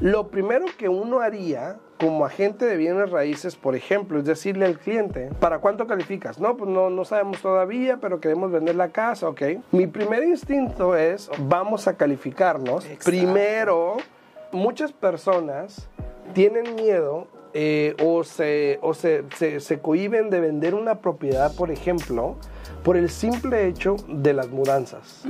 Lo primero que uno haría como agente de bienes raíces, por ejemplo, es decirle al cliente, ¿para cuánto calificas? No, pues no, no sabemos todavía, pero queremos vender la casa, ok. Mi primer instinto es, vamos a calificarnos. Primero, muchas personas tienen miedo eh, o, se, o se, se, se cohiben de vender una propiedad, por ejemplo, por el simple hecho de las mudanzas.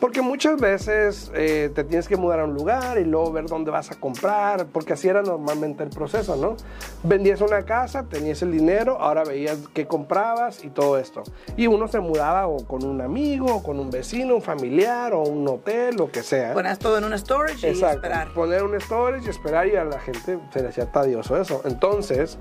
Porque muchas veces eh, te tienes que mudar a un lugar y luego ver dónde vas a comprar, porque así era normalmente el proceso, ¿no? Vendías una casa, tenías el dinero, ahora veías qué comprabas y todo esto. Y uno se mudaba o con un amigo, o con un vecino, un familiar, o un hotel, lo que sea. Pones todo en un storage y esperar. Poner un storage y esperar y a la gente se le hacía tadioso eso. Entonces,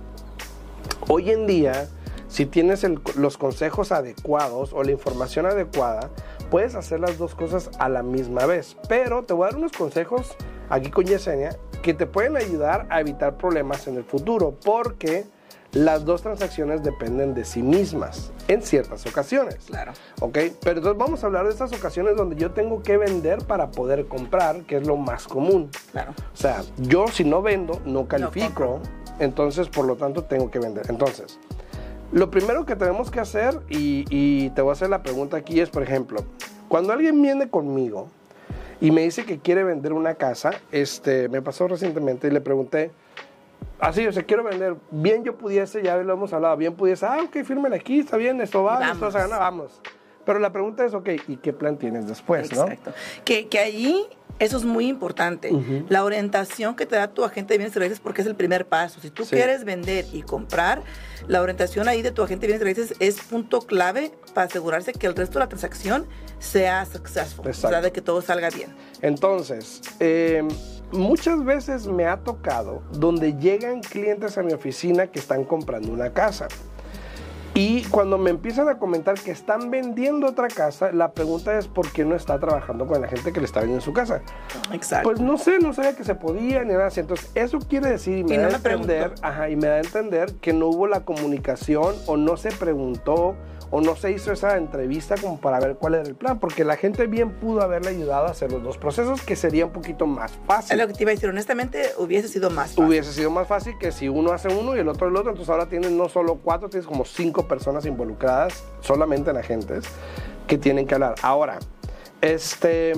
hoy en día si tienes los consejos adecuados o la información adecuada, puedes hacer las dos cosas a la misma vez. Pero te voy a dar unos consejos aquí con Yesenia que te pueden ayudar a evitar problemas en el futuro, porque las dos transacciones dependen de sí mismas en ciertas ocasiones. Claro. ¿Ok? Pero entonces vamos a hablar de estas ocasiones donde yo tengo que vender para poder comprar, que es lo más común. Claro. O sea, yo si no vendo, no califico, entonces por lo tanto tengo que vender. Entonces, lo primero que tenemos que hacer, y, te voy a hacer la pregunta aquí, es, por ejemplo, cuando alguien viene conmigo y me dice que quiere vender una casa, este, me pasó recientemente y le pregunté, así, o sea, quiero vender, bien yo pudiese, ya lo hemos hablado, bien pudiese, ah, ok, fírmela aquí, está bien, esto va, esto se gana, vamos. Pero la pregunta es, ok, ¿y qué plan tienes después, Exacto. Que, que ahí eso es muy importante. La orientación que te da tu agente de bienes raíces porque es el primer paso. Si tú quieres vender y comprar, la orientación ahí de tu agente de bienes raíces es punto clave para asegurarse que el resto de la transacción sea successful. O sea, de que todo salga bien. Entonces, em, muchas veces me ha tocado donde llegan clientes a mi oficina que están comprando una casa. Y cuando me empiezan a comentar que están vendiendo otra casa, la pregunta es por qué no está trabajando con la gente que le está vendiendo su casa. Exacto. Pues no sé, no sabía que se podía ni nada así. Entonces, eso quiere decir y me da a entender, ajá, y me da a entender que no hubo la comunicación o no se preguntó o no se hizo esa entrevista como para ver cuál era el plan, porque la gente bien pudo haberle ayudado a hacer los dos procesos, que sería un poquito más fácil. Es lo que te iba a decir, honestamente hubiese sido más fácil. Hubiese sido más fácil que si uno hace uno y el otro el otro, entonces ahora tienes no solo cuatro, tienes como cinco personas involucradas solamente en agentes que tienen que hablar. Ahora, este,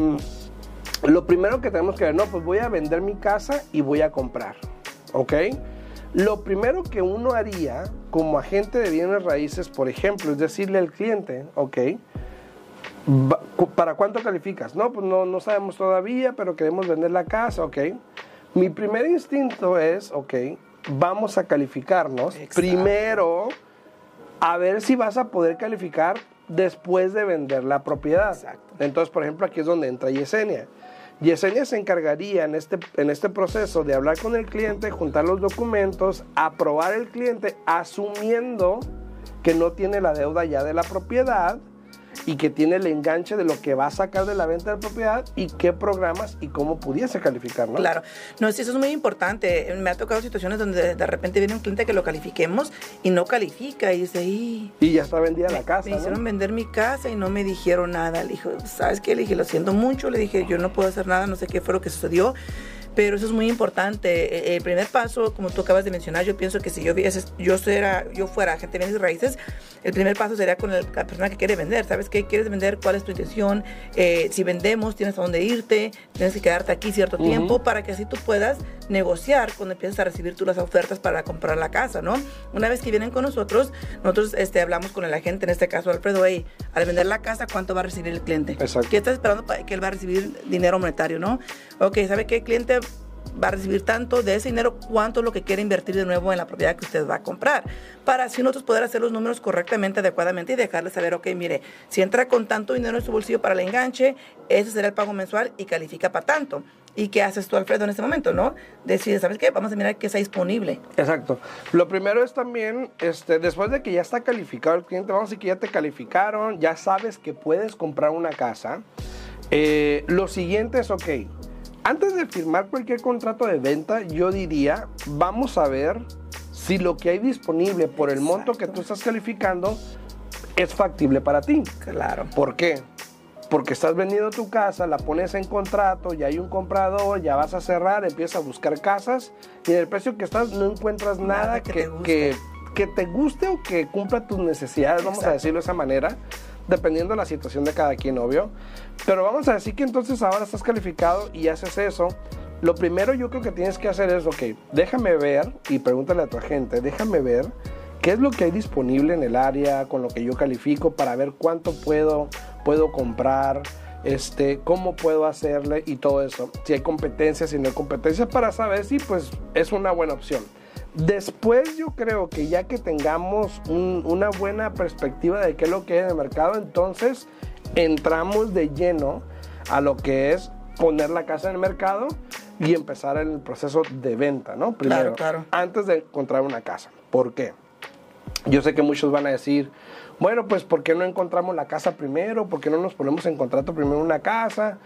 lo primero que tenemos que ver, no, pues voy a vender mi casa y voy a comprar, ¿ok? Lo primero que uno haría como agente de bienes raíces, por ejemplo, es decirle al cliente, ok, ¿para cuánto calificas? No, pues no, no sabemos todavía, pero queremos vender la casa, ok. Mi primer instinto es, ok, vamos a calificarnos. Primero, a ver si vas a poder calificar después de vender la propiedad. Entonces, por ejemplo, aquí es donde entra Yesenia. Yesenia se encargaría en este, en este proceso de hablar con el cliente, juntar los documentos, aprobar el cliente, asumiendo que no tiene la deuda ya de la propiedad y que tiene el enganche de lo que va a sacar de la venta de propiedad y qué programas y cómo pudiese calificar, ¿no? Claro, no, sí, eso es muy importante. Me ha tocado situaciones donde de repente viene un cliente que lo califiquemos y no califica y dice, y, y ya está vendida la casa. Me hicieron vender mi casa y no me dijeron nada. Le dije, ¿sabes qué? Le dije, lo siento mucho. Le dije, yo no puedo hacer nada, no sé qué fue lo que sucedió pero eso es muy importante. E, el primer paso, como tú acabas de mencionar, yo pienso que si yo yo fuera, yo fuera agente de bienes raíces, el primer paso sería con la persona que quiere vender. ¿Sabes qué quieres vender? ¿Cuál es tu intención? Eh, si vendemos, tienes a dónde irte, tienes que quedarte aquí cierto tiempo para que así tú puedas negociar cuando empieces a recibir tú las ofertas para comprar la casa, ¿no? Una vez que vienen con nosotros, nosotros este, hablamos con el agente, en este caso Alfredo, hey, al vender la casa, ¿cuánto va a recibir el cliente? Exacto. ¿Qué estás esperando para que él va a recibir dinero monetario, no? Ok, ¿sabe qué? cliente va a recibir tanto de ese dinero, cuánto es lo que quiere invertir de nuevo en la propiedad que usted va a comprar. Para así nosotros poder hacer los números correctamente, adecuadamente y dejarle saber, ok, mire, si entra con tanto dinero en su bolsillo para el enganche, ese será el pago mensual y califica para tanto. ¿Y qué haces tú, Alfredo, en este momento, no? Decide, ¿sabes qué? Vamos a mirar que está disponible. Exacto. Lo primero es también, este, después de que ya está calificado el cliente, vamos a decir que ya te calificaron, ya sabes que puedes comprar una casa. Eh, lo siguiente es, ok, antes de firmar cualquier contrato de venta, yo diría, vamos a ver si lo que hay disponible por el monto que tú estás calificando es factible para ti. Claro. ¿Por qué? Porque estás vendiendo tu casa, la pones en contrato, ya hay un comprador, ya vas a cerrar, empiezas a buscar casas y en el precio que estás no encuentras nada, que, te que, que, te guste o que cumpla tus necesidades, vamos a decirlo de esa manera, dependiendo de la situación de cada quien, obvio. Pero vamos a decir que entonces ahora estás calificado y haces eso. Lo primero yo creo que tienes que hacer es, ok, déjame ver y pregúntale a tu agente, déjame ver qué es lo que hay disponible en el área con lo que yo califico para ver cuánto puedo puedo comprar, este, cómo puedo hacerle y todo eso. Si hay competencias, si no hay competencias, para saber si pues es una buena opción. Después yo creo que ya que tengamos una buena perspectiva de qué es lo que hay en el mercado, entonces entramos de lleno a lo que es poner la casa en el mercado y empezar el proceso de venta, ¿no? Primero, claro, antes de encontrar una casa. ¿Por qué? Yo sé que muchos van a decir, bueno, pues ¿por qué no encontramos la casa primero? ¿Por qué no nos ponemos en contrato primero una casa?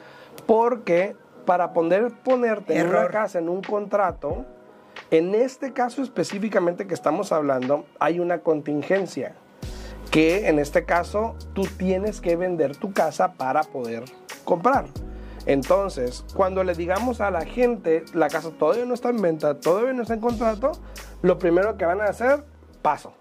Porque para poder ponerte en una casa en un contrato, en este caso específicamente que estamos hablando, hay una contingencia. Que en este caso tú tienes que vender tu casa para poder comprar. Entonces, cuando le digamos a la gente, la casa todavía no está en venta, todavía no está en contrato, lo primero que van a hacer, paso